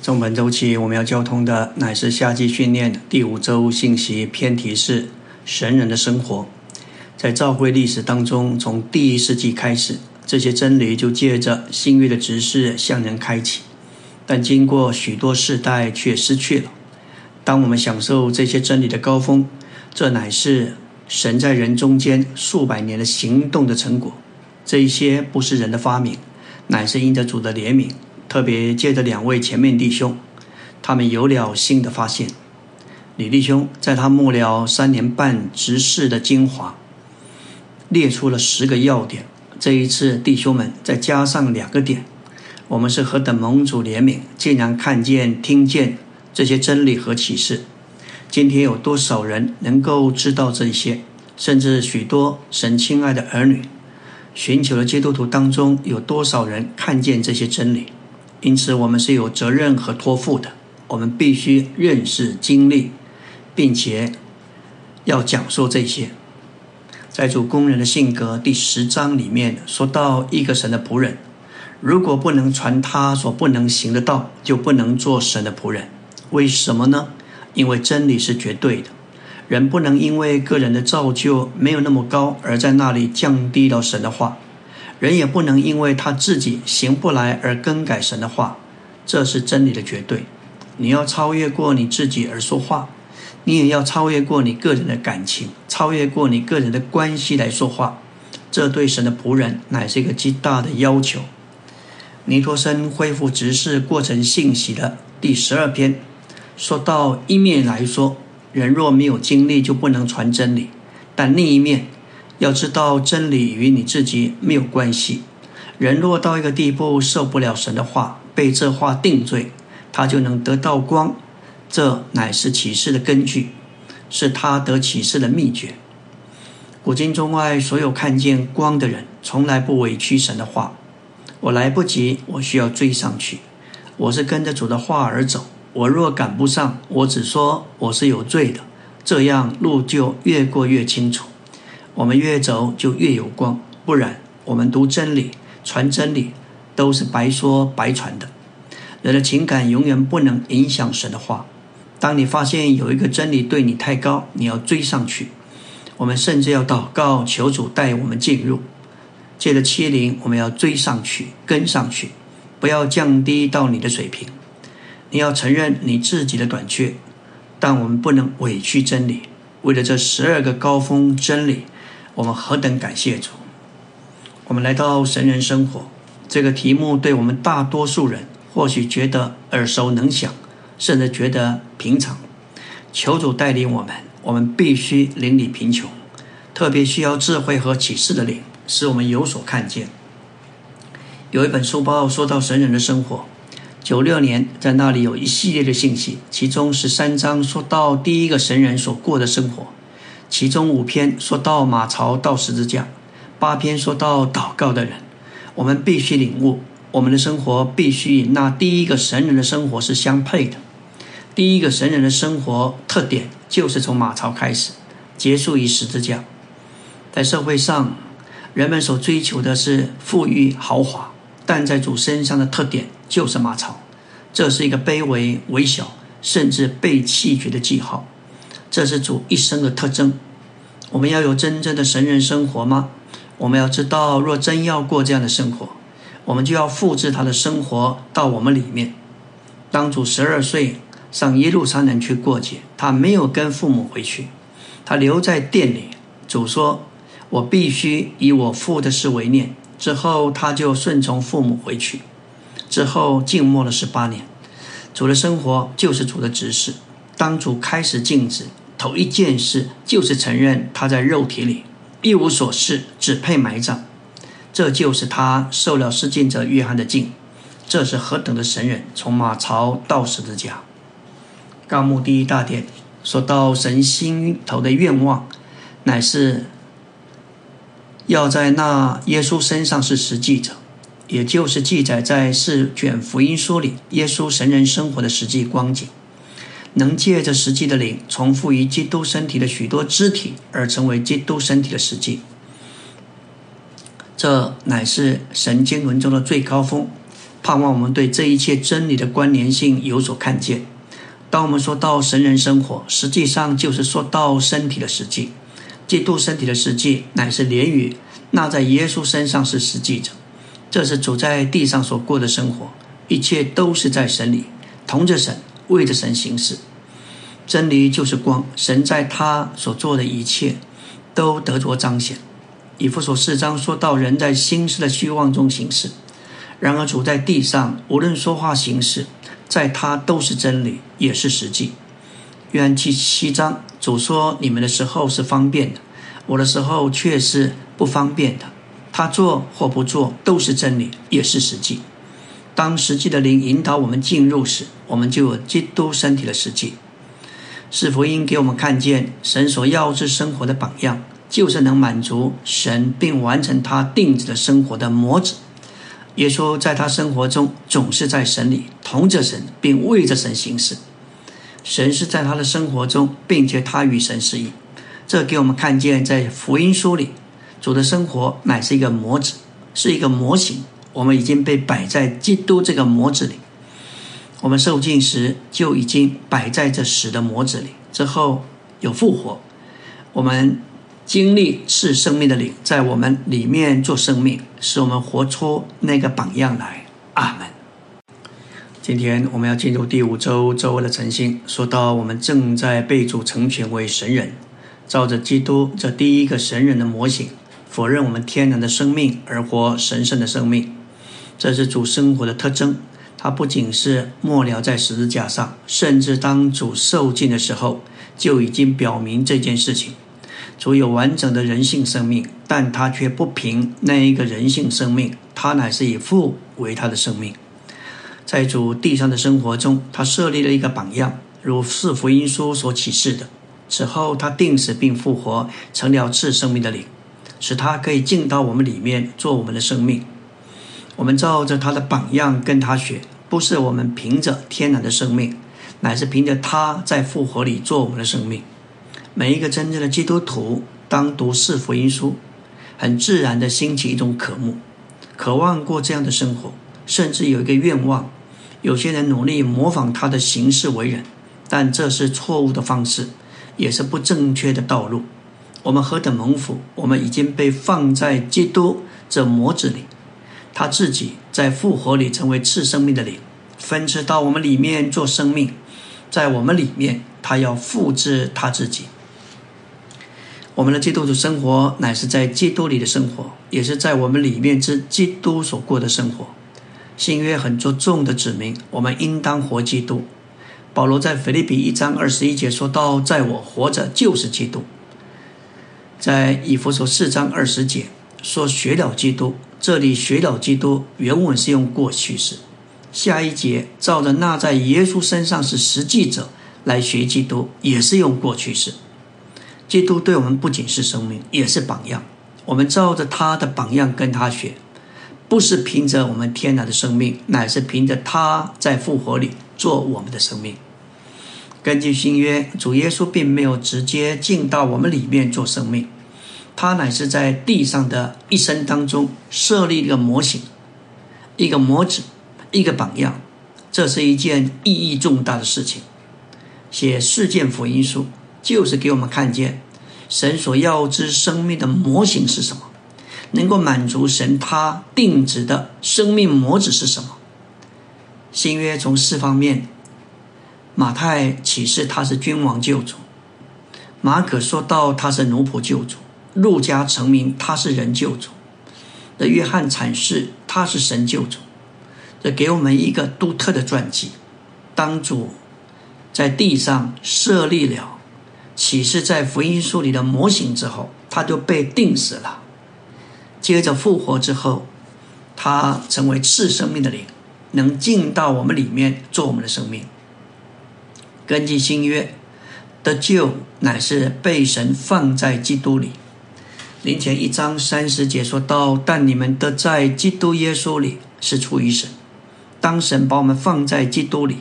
从本周起，我们要交通的乃是夏季训练第五周信息偏题是神人的生活。在教会历史当中，从第一世纪开始，这些真理就借着新约的指示向人开启，但经过许多世代却失去了。当我们享受这些真理的高峰，这乃是神在人中间数百年的行动的成果。这一些不是人的发明，乃是因着主的怜悯。特别借着两位前面弟兄，他们有了新的发现。李弟兄在他幕僚三年半执事的精华，列出了十个要点。这一次，弟兄们再加上两个点，我们是何等蒙主怜悯，竟然看见、听见这些真理和启示。今天有多少人能够知道这些？甚至许多神亲爱的儿女，寻求的基督徒当中，有多少人看见这些真理？因此，我们是有责任和托付的。我们必须认识、经历，并且要讲述这些。在主工人的性格第十章里面说到，一个神的仆人，如果不能传他所不能行的道，就不能做神的仆人。为什么呢？因为真理是绝对的，人不能因为个人的造就没有那么高，而在那里降低了神的话。人也不能因为他自己行不来而更改神的话，这是真理的绝对。你要超越过你自己而说话，你也要超越过你个人的感情，超越过你个人的关系来说话。这对神的仆人乃是一个极大的要求。尼托森恢复执事过程信息的第十二篇说到：一面来说，人若没有经历，就不能传真理；但另一面，要知道真理与你自己没有关系。人若到一个地步受不了神的话，被这话定罪，他就能得到光。这乃是启示的根据，是他得启示的秘诀。古今中外所有看见光的人，从来不委屈神的话。我来不及，我需要追上去。我是跟着主的话而走。我若赶不上，我只说我是有罪的，这样路就越过越清楚。我们越走就越有光，不然我们读真理、传真理都是白说白传的。人的情感永远不能影响神的话。当你发现有一个真理对你太高，你要追上去。我们甚至要祷告求主带我们进入。借着欺凌，我们要追上去、跟上去，不要降低到你的水平。你要承认你自己的短缺，但我们不能委屈真理。为了这十二个高峰真理。我们何等感谢主！我们来到神人生活这个题目，对我们大多数人或许觉得耳熟能详，甚至觉得平常。求主带领我们，我们必须邻里贫穷，特别需要智慧和启示的灵，使我们有所看见。有一本书报说到神人的生活，九六年在那里有一系列的信息，其中十三章说到第一个神人所过的生活。其中五篇说到马槽到十字架，八篇说到祷告的人。我们必须领悟，我们的生活必须与那第一个神人的生活是相配的。第一个神人的生活特点就是从马槽开始，结束于十字架。在社会上，人们所追求的是富裕豪华，但在主身上的特点就是马槽。这是一个卑微、微小，甚至被弃绝的记号。这是主一生的特征。我们要有真正的神人生活吗？我们要知道，若真要过这样的生活，我们就要复制他的生活到我们里面。当主十二岁上耶路撒冷去过节，他没有跟父母回去，他留在店里。主说：“我必须以我父的事为念。”之后，他就顺从父母回去。之后静默了十八年。主的生活就是主的指示。当主开始静止。头一件事就是承认他在肉体里一无所事，只配埋葬。这就是他受了施浸者约翰的敬。这是何等的神人！从马槽到十字架。纲目第一大点说到神心头的愿望，乃是要在那耶稣身上是实际者，也就是记载在四卷福音书里耶稣神人生活的实际光景。能借着实际的灵，重复于基督身体的许多肢体，而成为基督身体的实际。这乃是神经文中的最高峰。盼望我们对这一切真理的关联性有所看见。当我们说到神人生活，实际上就是说到身体的实际。基督身体的实际，乃是连于那在耶稣身上是实际者。这是主在地上所过的生活，一切都是在神里，同着神，为着神行事。真理就是光，神在他所做的一切都得着彰显。以弗所四章说到人在心思的虚妄中行事，然而主在地上无论说话行事，在他都是真理，也是实际。约翰七七章主说：“你们的时候是方便的，我的时候却是不方便的。他做或不做都是真理，也是实际。当实际的灵引导我们进入时，我们就有基督身体的实际。是福音给我们看见神所要之生活的榜样。”就是能满足神并完成他定制的生活的模子。耶稣在他生活中总是在神里同着神，并为着神行事。神是在他的生活中，并且他与神是一。这给我们看见，在福音书里，主的生活乃是一个模子，是一个模型。我们已经被摆在基督这个模子里。我们受尽时就已经摆在这死的模子里。之后有复活，我们。经历是生命的灵，在我们里面做生命，使我们活出那个榜样来。阿门。今天我们要进入第五周周围的晨星，说到我们正在被主成全为神人，照着基督这第一个神人的模型，否认我们天然的生命而活神圣的生命。这是主生活的特征。他不仅是末了在十字架上，甚至当主受尽的时候，就已经表明这件事情。主有完整的人性生命，但他却不凭那一个人性生命，他乃是以父为他的生命。在主地上的生活中，他设立了一个榜样，如四福音书所启示的。此后，他定死并复活，成了赐生命的灵，使他可以进到我们里面做我们的生命。我们照着他的榜样跟他学，不是我们凭着天然的生命，乃是凭着他在复活里做我们的生命。每一个真正的基督徒，当读四福音书，很自然的兴起一种渴慕，渴望过这样的生活，甚至有一个愿望。有些人努力模仿他的行事为人，但这是错误的方式，也是不正确的道路。我们何等蒙福！我们已经被放在基督这模子里，他自己在复活里成为次生命的灵，分支到我们里面做生命，在我们里面，他要复制他自己。我们的基督徒生活乃是在基督里的生活，也是在我们里面之基督所过的生活。新约很着重的指明，我们应当活基督。保罗在腓立比一章二十一节说到：“在我活着就是基督。”在以弗所四章二十节说：“学了基督。”这里“学了基督”原文是用过去式。下一节照着那在耶稣身上是实际者来学基督，也是用过去式。基督对我们不仅是生命，也是榜样。我们照着他的榜样跟他学，不是凭着我们天然的生命，乃是凭着他在复活里做我们的生命。根据新约，主耶稣并没有直接进到我们里面做生命，他乃是在地上的一生当中设立一个模型、一个模子、一个榜样。这是一件意义重大的事情。写四件福音书。就是给我们看见神所要之生命的模型是什么，能够满足神他定旨的生命模子是什么。新约从四方面，马太启示他是君王救主，马可说到他是奴仆救主，路加成名他是人救主，的约翰阐释他是神救主，这给我们一个独特的传记。当主在地上设立了。启示在福音书里的模型之后，他就被定死了。接着复活之后，他成为次生命的灵，能进到我们里面做我们的生命。根据新约的救，乃是被神放在基督里。林前一章三十节说到：“但你们的在基督耶稣里是出于神。当神把我们放在基督里，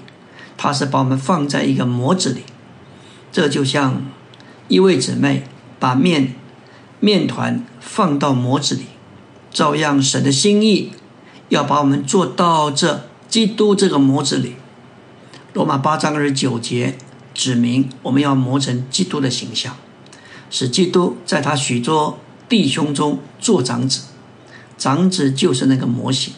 他是把我们放在一个模子里。”这就像一位姊妹把面面团放到模子里，照样神的心意要把我们做到这基督这个模子里。罗马八章二十九节指明，我们要磨成基督的形象，使基督在他许多弟兄中做长子。长子就是那个模型，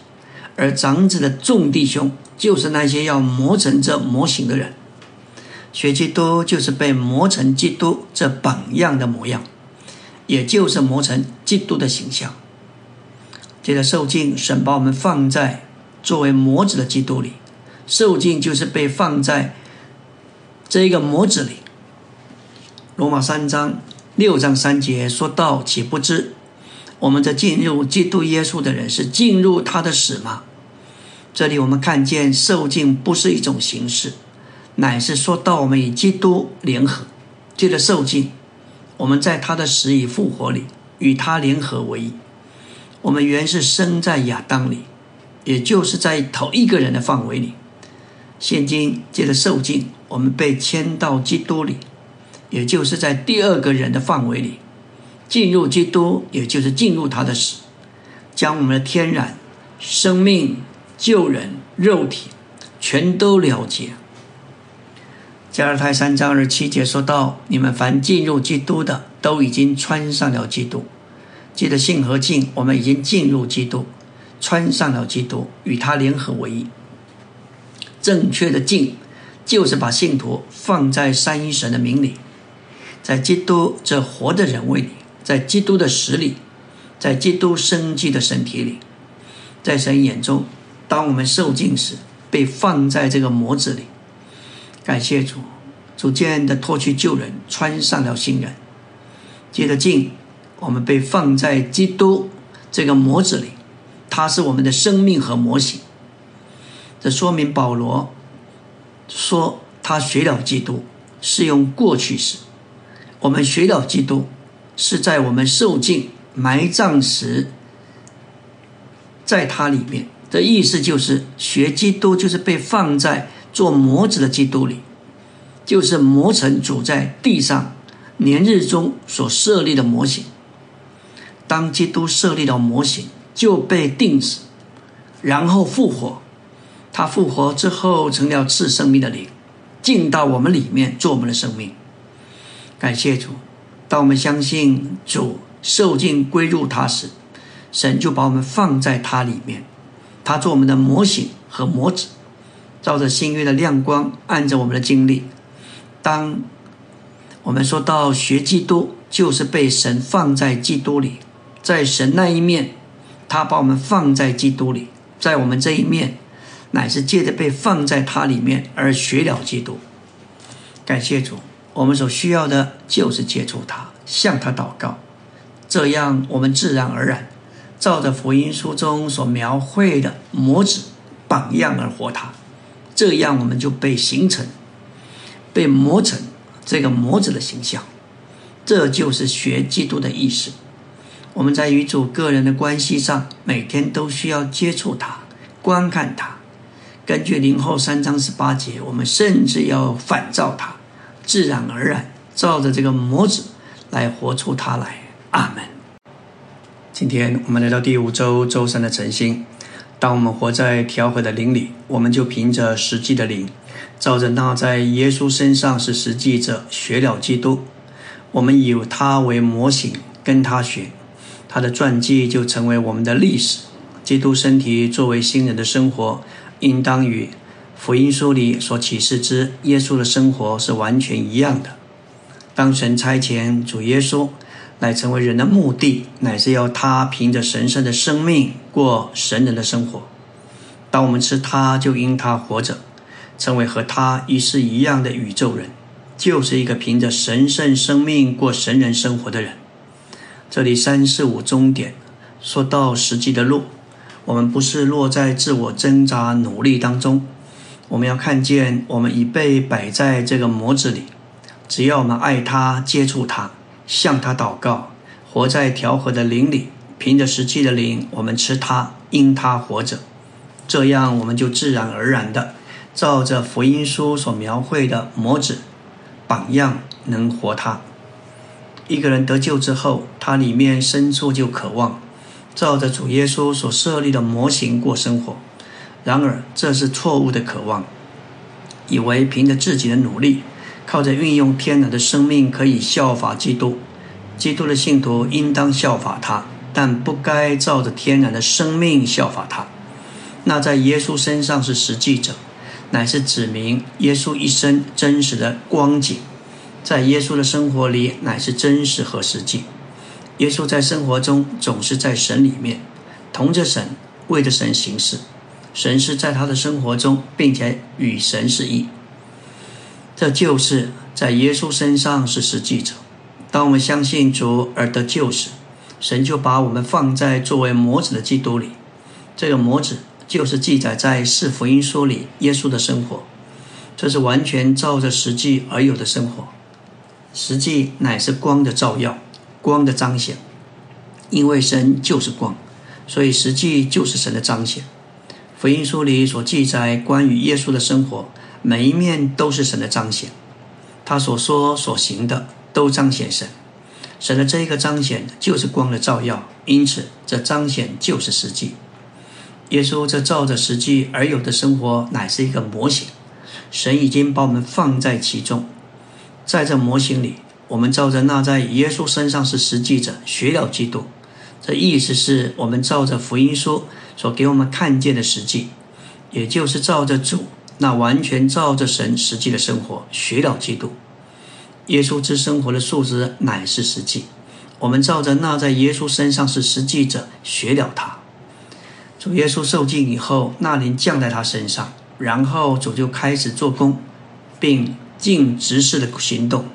而长子的众弟兄就是那些要磨成这模型的人。学基督就是被磨成基督这榜样的模样，也就是磨成基督的形象。接着受尽，神把我们放在作为模子的基督里。受尽就是被放在这一个模子里。罗马三章六章三节说到：“岂不知我们这进入基督耶稣的人是进入他的死吗？”这里我们看见受尽不是一种形式，乃是说到我们与基督联合。借着受尽，我们在他的死与复活里与他联合为一。我们原是生在亚当里，也就是在头一个人的范围里。现今借着受尽，我们被迁到基督里，也就是在第二个人的范围里进入基督，也就是进入他的死，将我们的天然生命、救人、肉体全都了结。加尔太三章二七节说到：“你们凡进入基督的，都已经穿上了基督。”借着信和敬，我们已经进入基督，穿上了基督，与他联合为一。正确的敬，就是把信徒放在三一神的名里，在基督这活的人位里，在基督的实里，在基督生机的身体里，在神眼中，当我们受尽时，被放在这个模子里。感谢主，逐渐的脱去旧人，穿上了新人。接着进，我们被放在基督这个模子里，它是我们的生命和模型。这说明保罗说他学了基督是用过去时，我们学了基督是在我们受尽埋葬时，在他里面的意思就是学基督就是被放在做模子的基督里，就是磨成主在地上年日中所设立的模型。当基督设立了模型，就被定死，然后复活。他复活之后成了赐生命的灵，进到我们里面做我们的生命。感谢主，当我们相信主受尽归入他时，神就把我们放在他里面，他做我们的模型和模子，照着新约的亮光，按着我们的经历。当我们说到学基督，就是被神放在基督里，在神那一面，他把我们放在基督里，在我们这一面。乃是借着被放在他里面而学了基督。感谢主，我们所需要的就是接触他，向他祷告，这样我们自然而然照着福音书中所描绘的模子榜样而活他，这样我们就被形成、被磨成这个模子的形象。这就是学基督的意思。我们在与主个人的关系上，每天都需要接触他，观看他。根据零后三章十八节，我们甚至要反照它，自然而然照着这个模子来活出它来。阿门。今天我们来到第五周周三的晨星。当我们活在调和的灵里，我们就凭着实际的灵，照着那在耶稣身上是实际者学了基督。我们以他为模型，跟他学，他的传记就成为我们的历史。基督身体作为新人的生活。应当与福音书里所启示之耶稣的生活是完全一样的。当神差遣主耶稣来成为人的目的，乃是要他凭着神圣的生命过神人的生活。当我们吃他，就因他活着，成为和他一世一样的宇宙人，就是一个凭着神圣生命过神人生活的人。这里三四五终点说到实际的路。我们不是落在自我挣扎努力当中，我们要看见我们已被摆在这个模子里。只要我们爱他、接触他、向他祷告，活在调和的灵里，凭着实际的灵，我们吃他，因他活着，这样我们就自然而然的照着福音书所描绘的模子榜样，能活他。一个人得救之后，他里面深处就渴望。照着主耶稣所设立的模型过生活。然而，这是错误的渴望，以为凭着自己的努力，靠着运用天然的生命可以效法基督。基督的信徒应当效法他，但不该照着天然的生命效法他。那在耶稣身上是实际者，乃是指明耶稣一生真实的光景。在耶稣的生活里，乃是真实和实际。耶稣在生活中总是在神里面，同着神，为着神行事。神是在他的生活中，并且与神是一。这就是在耶稣身上是实际者。当我们相信主而得救时，神就把我们放在作为模子的基督里。这个模子就是记载在四福音书里耶稣的生活。这是完全照着实际而有的生活。实际乃是光的照耀。光的彰显，因为神就是光，所以实际就是神的彰显。福音书里所记载关于耶稣的生活，每一面都是神的彰显。他所说所行的都彰显神。神的这一个彰显就是光的照耀，因此这彰显就是实际。耶稣这照着实际而有的生活，乃是一个模型。神已经把我们放在其中，在这模型里。我们照着那在耶稣身上是实际者学了基督，这意思是我们照着福音书所给我们看见的实际，也就是照着主那完全照着神实际的生活学了基督。耶稣之生活的素质乃是实际，我们照着那在耶稣身上是实际者学了他。主耶稣受尽以后，那灵降在他身上，然后主就开始做工，并尽职事的行动。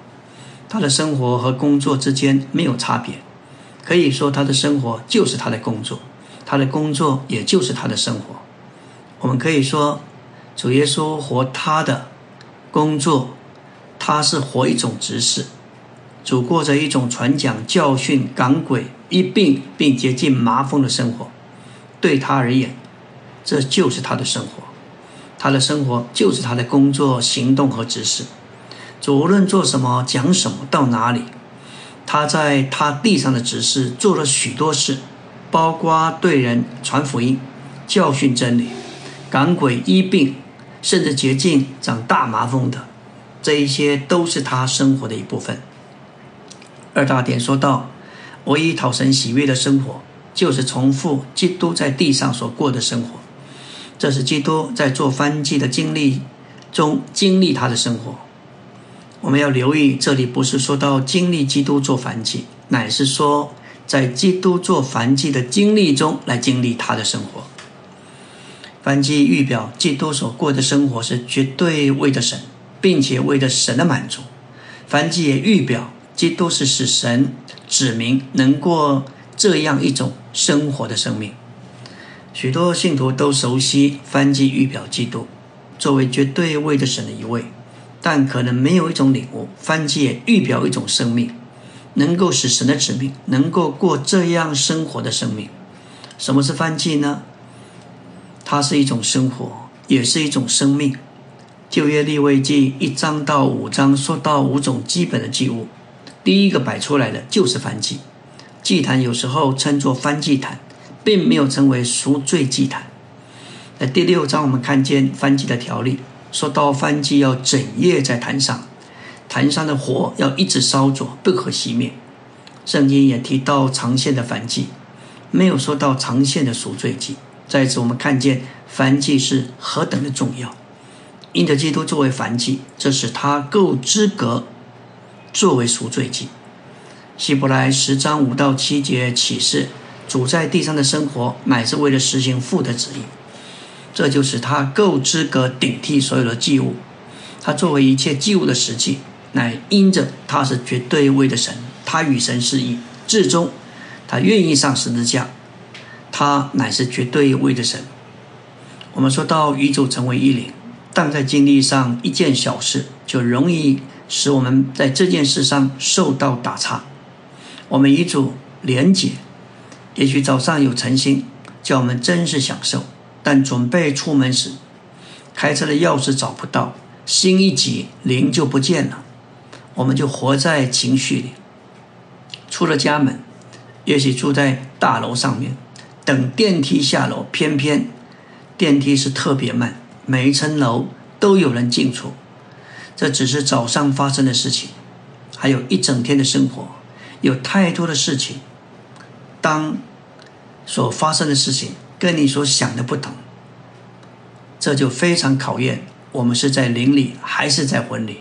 他的生活和工作之间没有差别，可以说他的生活就是他的工作，他的工作也就是他的生活。我们可以说，主耶稣活他的工作，他是活一种执事。主过着一种传讲、教训、赶鬼、医病并接近麻风的生活。对他而言，这就是他的生活，他的生活就是他的工作、行动和指示。主无论做什么、讲什么、到哪里，他在他地上的指示做了许多事，包括对人传福音、教训真理、赶鬼医病，甚至洁净长大麻风的，这一些都是他生活的一部分。二大点说到，唯一讨神喜悦的生活，就是重复基督在地上所过的生活。这是基督在做翻祭的经历中经历他的生活。我们要留意，这里不是说到经历基督做翻祭，乃是说在基督做凡祭的经历中来经历他的生活。凡祭预表基督所过的生活是绝对为着神，并且为着神的满足。凡祭也预表基督是使神指明能过这样一种生活的生命。许多信徒都熟悉凡祭预表基督作为绝对为着神的一位。但可能没有一种领悟，番界预表一种生命，能够使神的子民能够过这样生活的生命。什么是番界呢？它是一种生活，也是一种生命。旧约立位记一章到五章说到五种基本的祭物，第一个摆出来的就是番祭。祭坛有时候称作番祭坛，并没有称为赎罪祭坛。在第六章，我们看见番祭的条例。说到翻祭要整夜在坛上，坛上的火要一直烧着，不可熄灭。圣经也提到长线的燔祭，没有说到长线的赎罪祭。在此，我们看见燔祭是何等的重要。因着基督作为燔祭，这使他够资格作为赎罪祭。希伯来十章五到七节启示，主在地上的生活，乃是为了实行父的旨意。这就是他够资格顶替所有的祭物。他作为一切祭物的实际，乃因着他是绝对位的神，他与神是一，至终他愿意上十字架，他乃是绝对位的神。我们说到宇宙成为一灵，但在经历上一件小事，就容易使我们在这件事上受到打岔。我们与主连结，也许早上有诚心，叫我们真是享受。但准备出门时，开车的钥匙找不到，心一急，灵就不见了。我们就活在情绪里。出了家门，也许住在大楼上面，等电梯下楼，偏偏电梯是特别慢，每一层楼都有人进出。这只是早上发生的事情，还有一整天的生活，有太多的事情。当所发生的事情跟你所想的不同，这就非常考验我们是在灵里还是在魂里。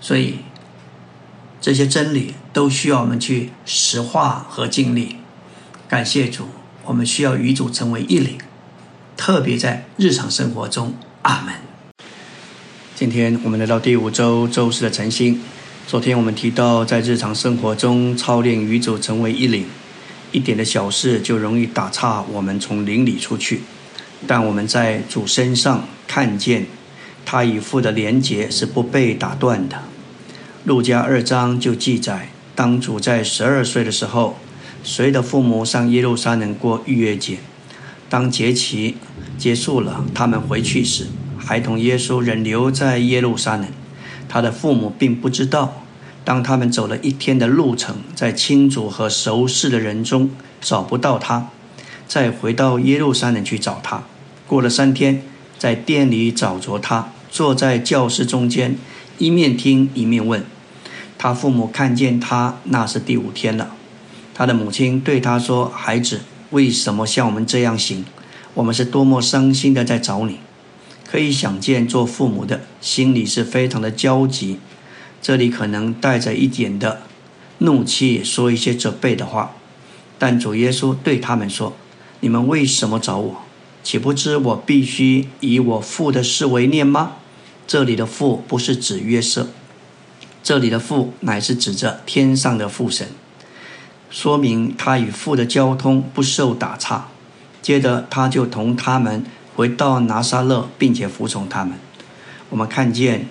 所以这些真理都需要我们去实化和经历。感谢主，我们需要与主成为一灵，特别在日常生活中。阿门。今天我们来到第五周周四的晨星。昨天我们提到，在日常生活中操练与主成为一灵，一点的小事就容易打岔我们从灵里出去。但我们在主身上看见，他与父的连结是不被打断的。路加二章就记载，当主在十二岁的时候，随的父母上耶路撒冷过逾越节。当节期结束了，他们回去时。孩童耶稣仍留在耶路撒冷，他的父母并不知道。当他们走了一天的路程，在亲族和熟识的人中找不到他，再回到耶路撒冷去找他。过了三天，在店里找着他，坐在教室中间，一面听一面问。他父母看见他，那是第五天了。他的母亲对他说：“孩子，为什么像我们这样行？我们是多么伤心的在找你。”可以想见，做父母的心里是非常的焦急。这里可能带着一点的怒气，说一些责备的话。但主耶稣对他们说：“你们为什么找我？岂不知我必须以我父的事为念吗？”这里的父不是指约瑟，这里的父乃是指着天上的父神，说明他与父的交通不受打岔。接着他就同他们。回到拿撒勒，并且服从他们。我们看见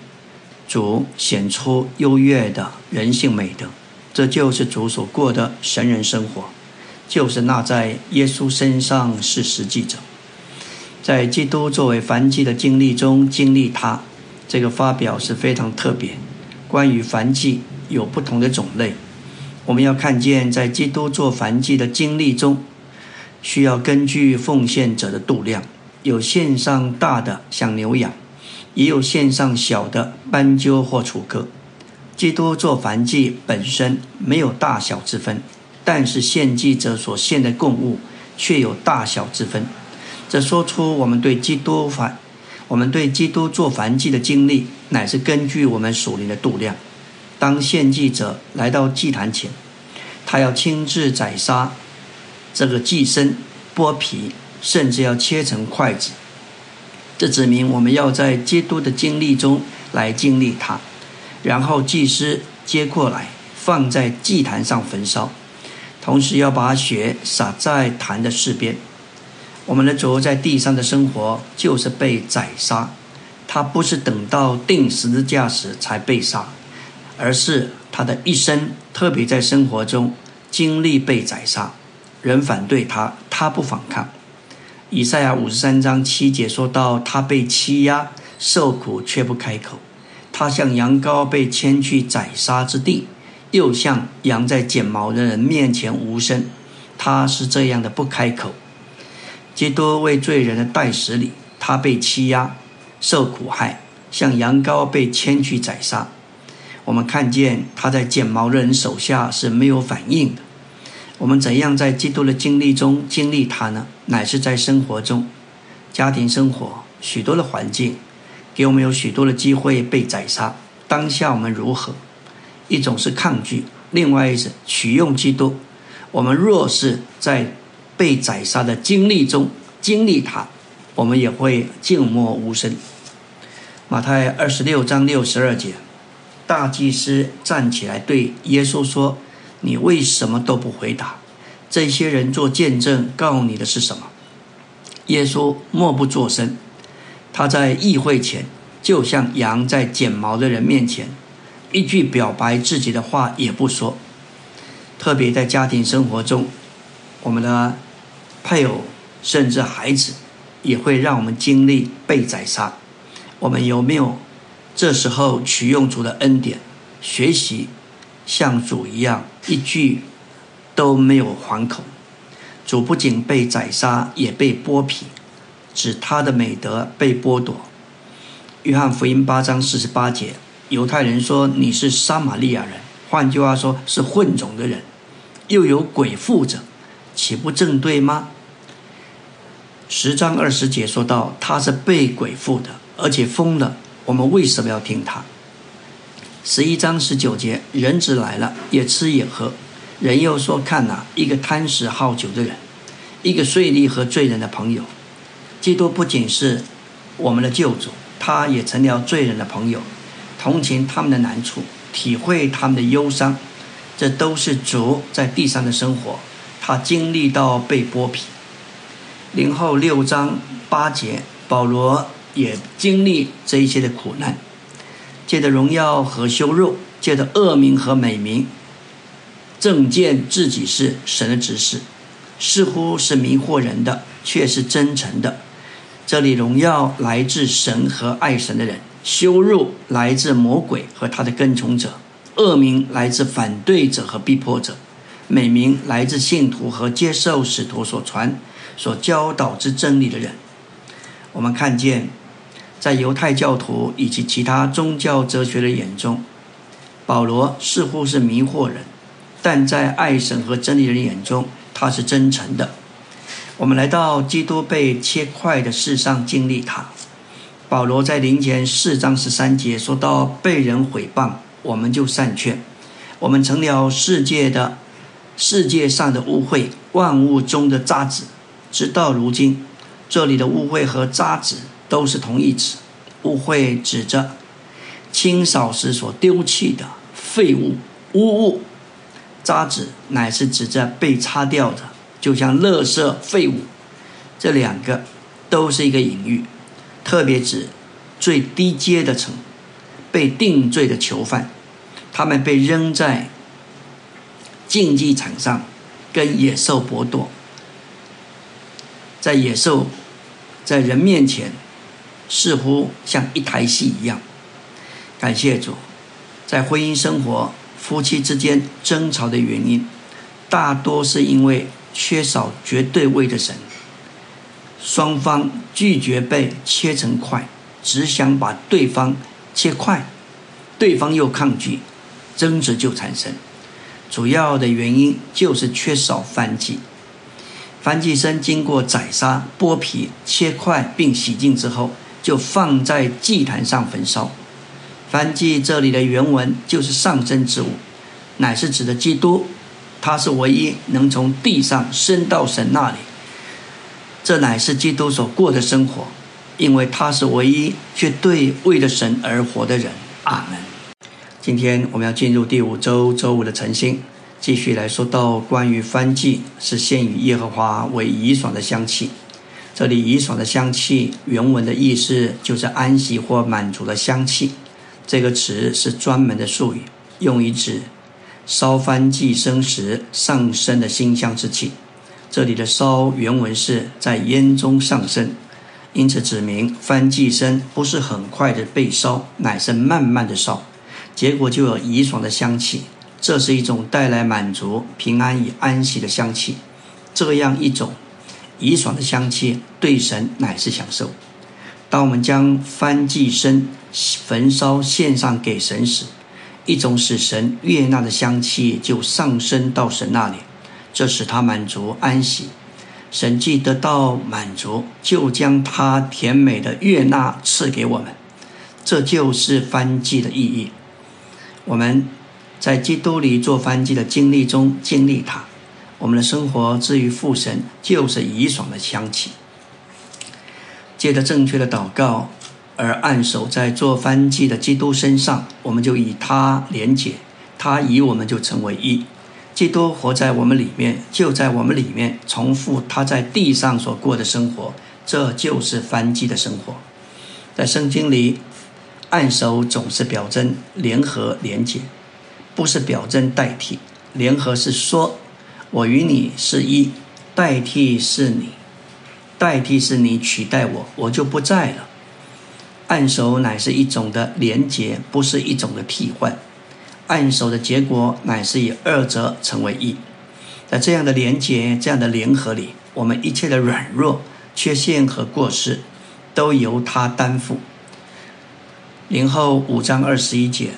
主显出优越的人性美德，这就是主所过的神人生活，就是那在耶稣身上是实际者，在基督作为凡祭的经历中经历他。这个发表是非常特别。关于凡祭有不同的种类，我们要看见在基督做凡祭的经历中，需要根据奉献者的度量。有线上大的像牛羊，也有线上小的斑鸠或楚歌。基督做燔祭本身没有大小之分，但是献祭者所献的供物却有大小之分。这说出我们对基督燔，我们对基督做燔祭的经历，乃是根据我们属灵的度量。当献祭者来到祭坛前，他要亲自宰杀这个祭牲，剥皮。甚至要切成筷子，这指明我们要在基督的经历中来经历它。然后祭司接过来，放在祭坛上焚烧，同时要把血洒在坛的四边。我们的主在地上的生活就是被宰杀，他不是等到定十字架时才被杀，而是他的一生，特别在生活中经历被宰杀。人反对他，他不反抗。以赛亚五十三章七节说到：“他被欺压、受苦，却不开口；他像羊羔被牵去宰杀之地，又像羊在剪毛的人面前无声。他是这样的不开口。基督为罪人的代使里，他被欺压、受苦害，像羊羔被牵去宰杀。我们看见他在剪毛的人手下是没有反应的。”我们怎样在基督的经历中经历他呢？乃是在生活中，家庭生活许多的环境，给我们有许多的机会被宰杀。当下我们如何？一种是抗拒，另外一是取用基督。我们若是在被宰杀的经历中经历他，我们也会静默无声。马太二十六章六十二节，大祭司站起来对耶稣说。你为什么都不回答？这些人做见证告你的是什么？耶稣默不作声。他在议会前，就像羊在剪毛的人面前，一句表白自己的话也不说。特别在家庭生活中，我们的配偶甚至孩子，也会让我们经历被宰杀。我们有没有这时候取用主的恩典，学习？像主一样，一句都没有还口。主不仅被宰杀，也被剥皮，指他的美德被剥夺。约翰福音八章四十八节，犹太人说你是撒玛利亚人，换句话说是混种的人，又有鬼附着，岂不正对吗？十章二十节说到他是被鬼附的，而且疯了，我们为什么要听他？十一章十九节，人子来了，也吃也喝。人又说：“看呐，一个贪食好酒的人，一个税吏和罪人的朋友。基督不仅是我们的救主，他也成了罪人的朋友，同情他们的难处，体会他们的忧伤。这都是主在地上的生活。他经历到被剥皮。零后六章八节，保罗也经历这一些的苦难。”借着荣耀和羞辱，借着恶名和美名，正见自己是神的指示，似乎是迷惑人的，却是真诚的。这里荣耀来自神和爱神的人，羞辱来自魔鬼和他的跟从者，恶名来自反对者和逼迫者，美名来自信徒和接受使徒所传、所教导之真理的人。我们看见。在犹太教徒以及其他宗教哲学的眼中，保罗似乎是迷惑人；但在爱神和真理人眼中，他是真诚的。我们来到基督被切块的世上经历他。保罗在灵前四章十三节说到：“被人毁谤，我们就善劝；我们成了世界的世界上的污秽，万物中的渣滓。直到如今，这里的污秽和渣滓。”都是同义词，污秽指着清扫时所丢弃的废物、污物；渣滓乃是指着被擦掉的，就像垃圾废物。这两个都是一个隐喻，特别指最低阶的层被定罪的囚犯，他们被扔在竞技场上，跟野兽搏斗，在野兽在人面前。似乎像一台戏一样。感谢主，在婚姻生活、夫妻之间争吵的原因，大多是因为缺少绝对位的神。双方拒绝被切成块，只想把对方切块，对方又抗拒，争执就产生。主要的原因就是缺少翻祭。翻祭生经过宰杀、剥皮、切块并洗净之后。就放在祭坛上焚烧。翻祭这里的原文就是上升之物，乃是指的基督，他是唯一能从地上升到神那里。这乃是基督所过的生活，因为他是唯一绝对为了神而活的人。阿门。今天我们要进入第五周周五的晨星，继续来说到关于翻祭是献与耶和华为怡爽的香气。这里怡爽的香气，原文的意思就是安息或满足的香气。这个词是专门的术语，用于指烧翻祭生时上升的馨香之气。这里的烧原文是在烟中上升，因此指明翻祭生不是很快的被烧，乃是慢慢的烧，结果就有怡爽的香气。这是一种带来满足、平安与安息的香气。这样一种。怡爽的香气对神乃是享受。当我们将翻祭牲焚烧献上给神时，一种使神悦纳的香气就上升到神那里，这使他满足安息。神既得到满足，就将他甜美的悦纳赐给我们。这就是翻祭的意义。我们在基督里做翻祭的经历中经历它。我们的生活至于父神，就是怡爽的香气。借着正确的祷告而按手在做翻祭的基督身上，我们就与他连结，他与我们就成为一。基督活在我们里面，就在我们里面重复他在地上所过的生活，这就是翻祭的生活。在圣经里，按手总是表征联合连结，不是表征代替。联合是说。我与你是一，代替是你，代替是你取代我，我就不在了。按手乃是一种的连结，不是一种的替换。按手的结果乃是以二者成为一。在这样的连结、这样的联合里，我们一切的软弱、缺陷和过失，都由他担负。零后五章二十一节，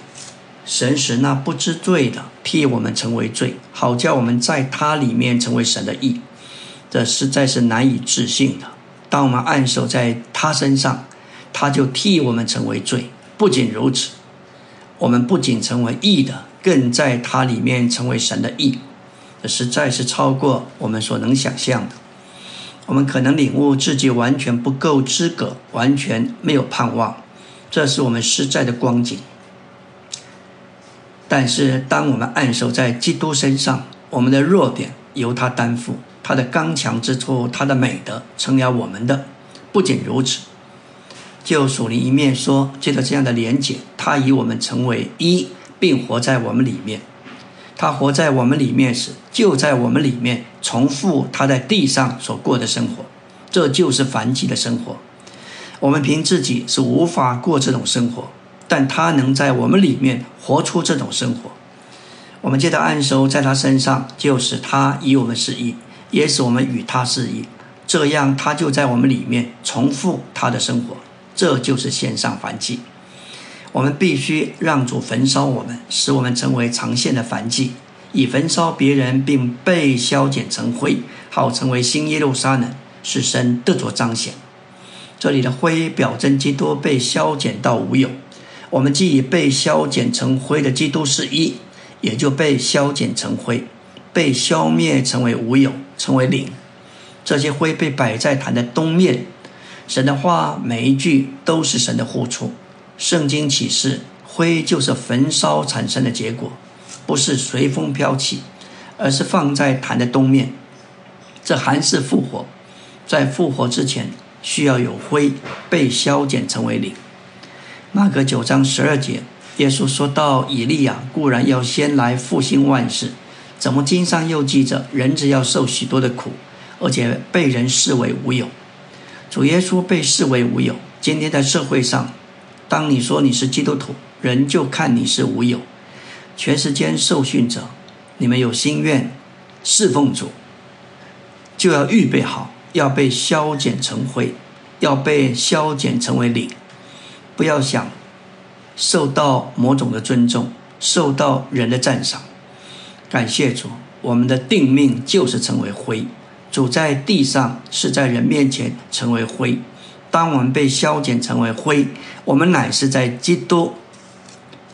神使那不知罪的替我们成为罪，好叫我们在他里面成为神的义。这实在是难以置信的。当我们按手在他身上，他就替我们成为罪。不仅如此，我们不仅成为义的，更在他里面成为神的义。这实在是超过我们所能想象的。我们可能领悟自己完全不够资格，完全没有盼望，这是我们实在的光景。但是，当我们按守在基督身上，我们的弱点由他担负，他的刚强之处，他的美德成了我们的。不仅如此，就属灵一面说，借着这样的连结，他以我们成为一，并活在我们里面。他活在我们里面时，就在我们里面重复他在地上所过的生活，这就是凡祭的生活。我们凭自己是无法过这种生活，但他能在我们里面活出这种生活。我们借着按手在他身上，就使他与我们是一，也使我们与他是一。这样，他就在我们里面重复他的生活，这就是线上凡祭。我们必须让主焚烧我们，使我们成为长线的凡祭，以焚烧别人，并被消减成灰，好成为新耶路撒冷，使神得着彰显。这里的灰表征基督被消减到无有。我们既已被消减成灰的基督是一，也就被消减成灰，被消灭成为无有，成为零。这些灰被摆在坛的东面。神的话每一句都是神的呼出。圣经启示，灰就是焚烧产生的结果，不是随风飘起，而是放在坛的东面。这还是复活，在复活之前，需要有灰被消减成为零。马可九章十二节，耶稣说到：“以利亚固然要先来复兴万事，怎么经上又记着，人只要受许多的苦，而且被人视为无有。主耶稣被视为无有。今天在社会上。”当你说你是基督徒，人就看你是无有。全世间受训者，你们有心愿侍奉主，就要预备好，要被消减成灰，要被消减成为灵。不要想受到某种的尊重，受到人的赞赏。感谢主，我们的定命就是成为灰。主在地上是在人面前成为灰。当我们被消减成为灰，我们乃是在基督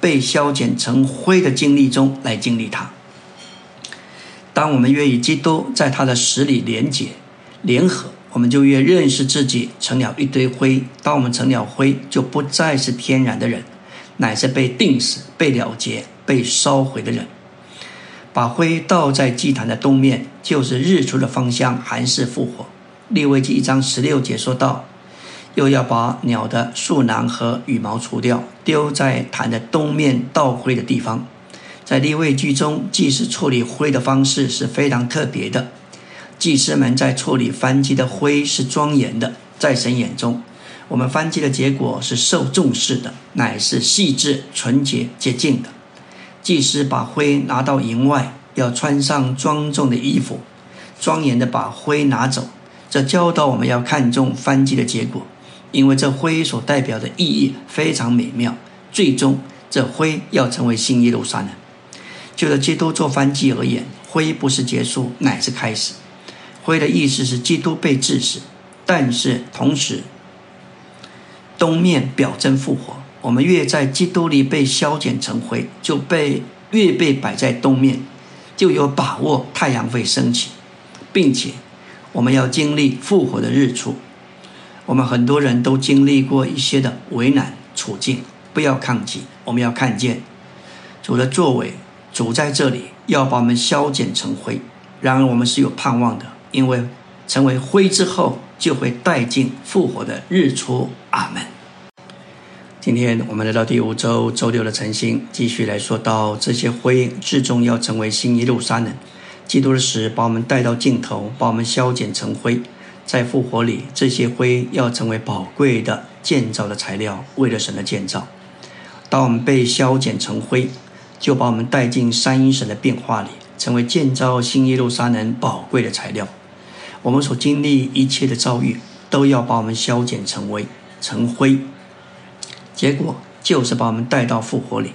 被消减成灰的经历中来经历它。当我们愿与基督在他的实里连结、联合，我们就越认识自己成了一堆灰。当我们成了灰，就不再是天然的人，乃是被定死、被了结、被烧毁的人。把灰倒在祭坛的东面，就是日出的方向，还是复活。利未记一章十六节说道。又要把鸟的树囊和羽毛除掉，丢在坛的东面倒灰的地方。在立位居中，祭祀处理灰的方式是非常特别的。祭司们在处理翻祭的灰是庄严的，在神眼中，我们翻祭的结果是受重视的，乃是细致、纯洁、洁净的。祭司把灰拿到营外，要穿上庄重的衣服，庄严的把灰拿走。这教导我们要看重翻祭的结果。因为这灰所代表的意义非常美妙，最终这灰要成为新耶路撒冷。就着基督做翻祭而言，灰不是结束，乃是开始。灰的意思是基督被致死，但是同时东面表征复活。我们越在基督里被消减成灰，就被越被摆在东面，就有把握太阳会升起，并且我们要经历复活的日出。我们很多人都经历过一些的为难处境，不要抗拒，我们要看见主的作为，主在这里要把我们消减成灰。然而我们是有盼望的，因为成为灰之后，就会带进复活的日出。阿门。今天我们来到第五周周六的晨星，继续来说到这些灰最终要成为新耶路撒冷。基督的死把我们带到尽头，把我们消减成灰。在复活里，这些灰要成为宝贵的建造的材料，为了神的建造。当我们被消减成灰，就把我们带进三一神的变化里，成为建造新耶路撒冷宝贵的材料。我们所经历一切的遭遇，都要把我们消减成为成灰，结果就是把我们带到复活里。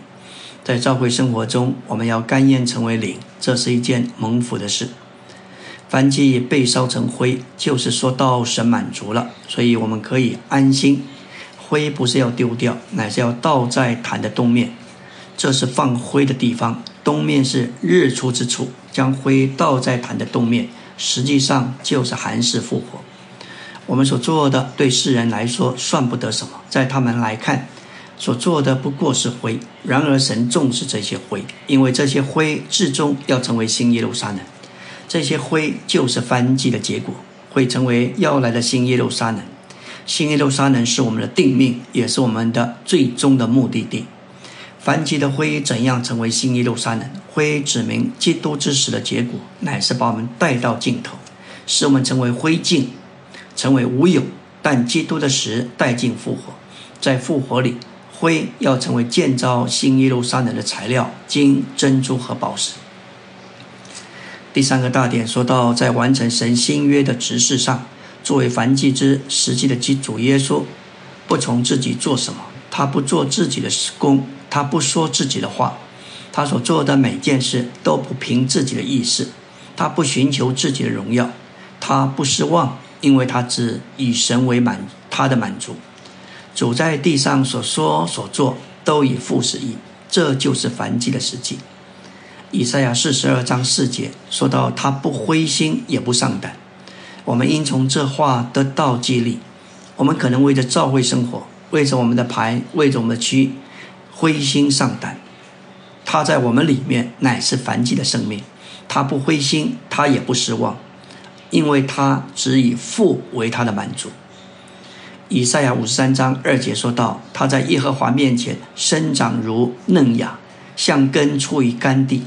在教会生活中，我们要甘愿成为灵，这是一件蒙福的事。凡祭被烧成灰，就是说到神满足了，所以我们可以安心。灰不是要丢掉，乃是要倒在坛的东面，这是放灰的地方。东面是日出之处，将灰倒在坛的东面，实际上就是寒食复活。我们所做的对世人来说算不得什么，在他们来看。所做的不过是灰，然而神重视这些灰，因为这些灰最终要成为新耶路撒冷。这些灰就是翻祭的结果，会成为要来的新耶路撒冷。新耶路撒冷是我们的定命，也是我们的最终的目的地。翻祭的灰怎样成为新耶路撒冷？灰指明基督之死的结果，乃是把我们带到尽头，使我们成为灰烬，成为无有。但基督的死带进复活，在复活里。灰要成为建造新耶路撒冷的材料，金、珍珠和宝石。第三个大点说到，在完成神新约的执事上，作为凡祭之实际的基主耶稣，不从自己做什么，他不做自己的工，他不说自己的话，他所做的每件事都不凭自己的意思，他不寻求自己的荣耀，他不失望，因为他只以神为满他的满足。主在地上所说所做都以父使意，这就是凡祭的实际。以赛亚四十二章四节说到，他不灰心也不丧胆。我们应从这话得到激励。我们可能为着教会生活，为着我们的牌，为着我们的区，灰心丧胆。他在我们里面乃是凡祭的生命，他不灰心，他也不失望，因为他只以父为他的满足。以赛亚五十三章二节说道：“他在耶和华面前生长如嫩芽，像根出于干地。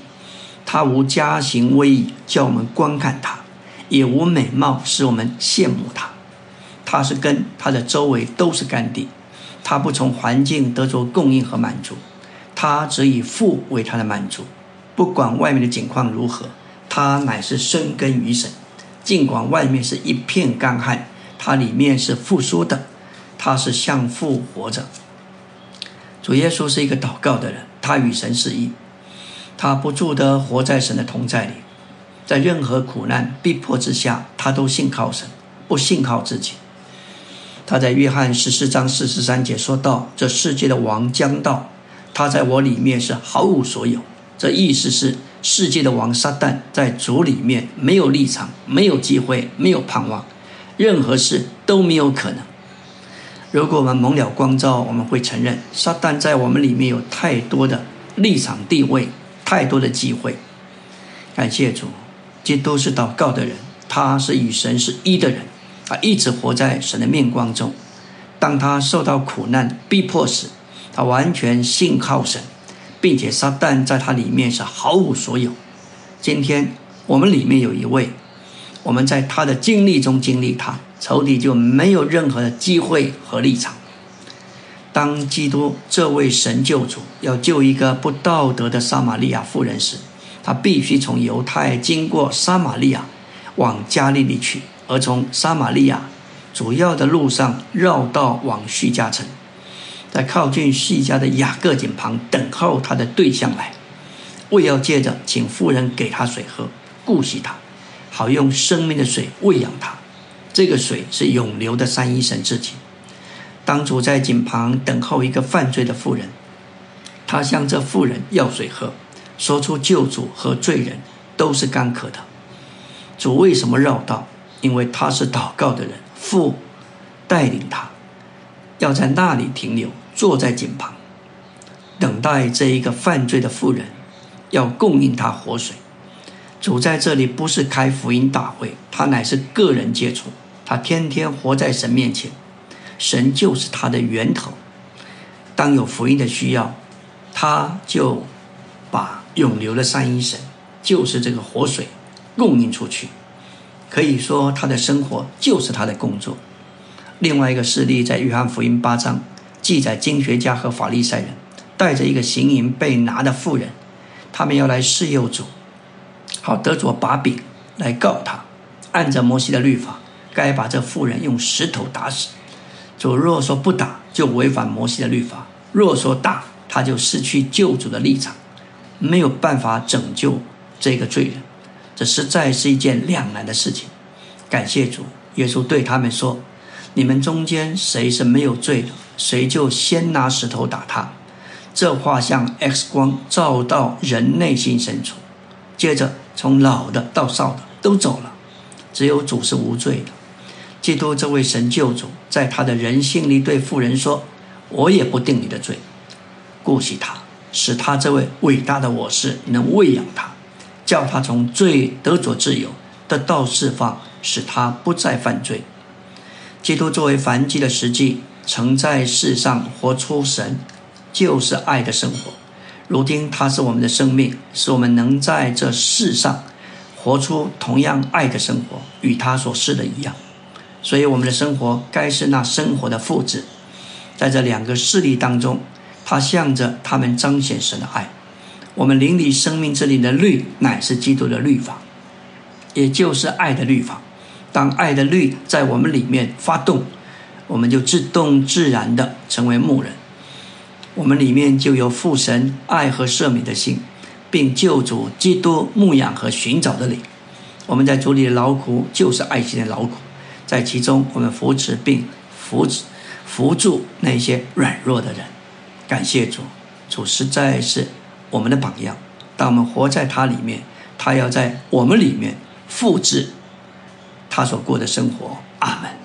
他无家行威仪，叫我们观看他；也无美貌，使我们羡慕他。他是根，他的周围都是干地。他不从环境得着供应和满足，他只以父为他的满足。不管外面的景况如何，他乃是生根于神。尽管外面是一片干旱，他里面是复苏的。”他是向父活着。主耶稣是一个祷告的人，他与神是一，他不住的活在神的同在里，在任何苦难逼迫之下，他都信靠神，不信靠自己。他在约翰十四章四十三节说到：“这世界的王将到，他在我里面是毫无所有。”这意思是世界的王撒旦在主里面没有立场，没有机会，没有盼望，任何事都没有可能。如果我们蒙了光照，我们会承认撒旦在我们里面有太多的立场地位，太多的机会。感谢主，基督是祷告的人，他是与神是一的人，他一直活在神的面光中。当他受到苦难逼迫时，他完全信靠神，并且撒旦在他里面是毫无所有。今天我们里面有一位，我们在他的经历中经历他。仇敌就没有任何的机会和立场。当基督这位神救主要救一个不道德的撒玛利亚妇人时，他必须从犹太经过撒玛利亚往加利利去，而从撒玛利亚主要的路上绕道往叙加城，在靠近叙加的雅各井旁等候他的对象来，为要借着请妇人给他水喝，顾惜他，好用生命的水喂养他。这个水是永流的三一神自己。当主在井旁等候一个犯罪的妇人，他向这妇人要水喝，说出救主和罪人都是干渴的。主为什么绕道？因为他是祷告的人，父带领他要在那里停留，坐在井旁，等待这一个犯罪的妇人要供应他活水。主在这里不是开福音大会，他乃是个人接触。他天天活在神面前，神就是他的源头。当有福音的需要，他就把永流的三一神，就是这个活水，供应出去。可以说，他的生活就是他的工作。另外一个事例在约翰福音八章记载，经学家和法利赛人带着一个行淫被拿的妇人，他们要来试诱主，好得着把柄来告他。按着摩西的律法，该把这妇人用石头打死。主若说不打，就违反摩西的律法；若说打，他就失去救主的立场，没有办法拯救这个罪人。这实在是一件两难的事情。感谢主，耶稣对他们说：“你们中间谁是没有罪的，谁就先拿石头打他。”这话像 X 光照到人内心深处，接着从老的到少的都走了。只有主是无罪的，基督这位神救主，在他的人性里对妇人说：“我也不定你的罪，顾惜他，使他这位伟大的我是能喂养他，叫他从罪得着自由，得到释放，使他不再犯罪。”基督作为凡基的实际，曾在世上活出神就是爱的生活，如今他是我们的生命，使我们能在这世上。活出同样爱的生活，与他所示的一样，所以我们的生活该是那生活的复制。在这两个势力当中，它向着他们彰显神的爱。我们灵里生命之里的律，乃是基督的律法，也就是爱的律法。当爱的律在我们里面发动，我们就自动自然的成为牧人。我们里面就有父神爱和赦免的心。并救主基督牧养和寻找的灵，我们在主里的劳苦就是爱心的劳苦，在其中我们扶持并扶持扶助那些软弱的人。感谢主，主实在是我们的榜样。当我们活在他里面，他要在我们里面复制他所过的生活。阿门。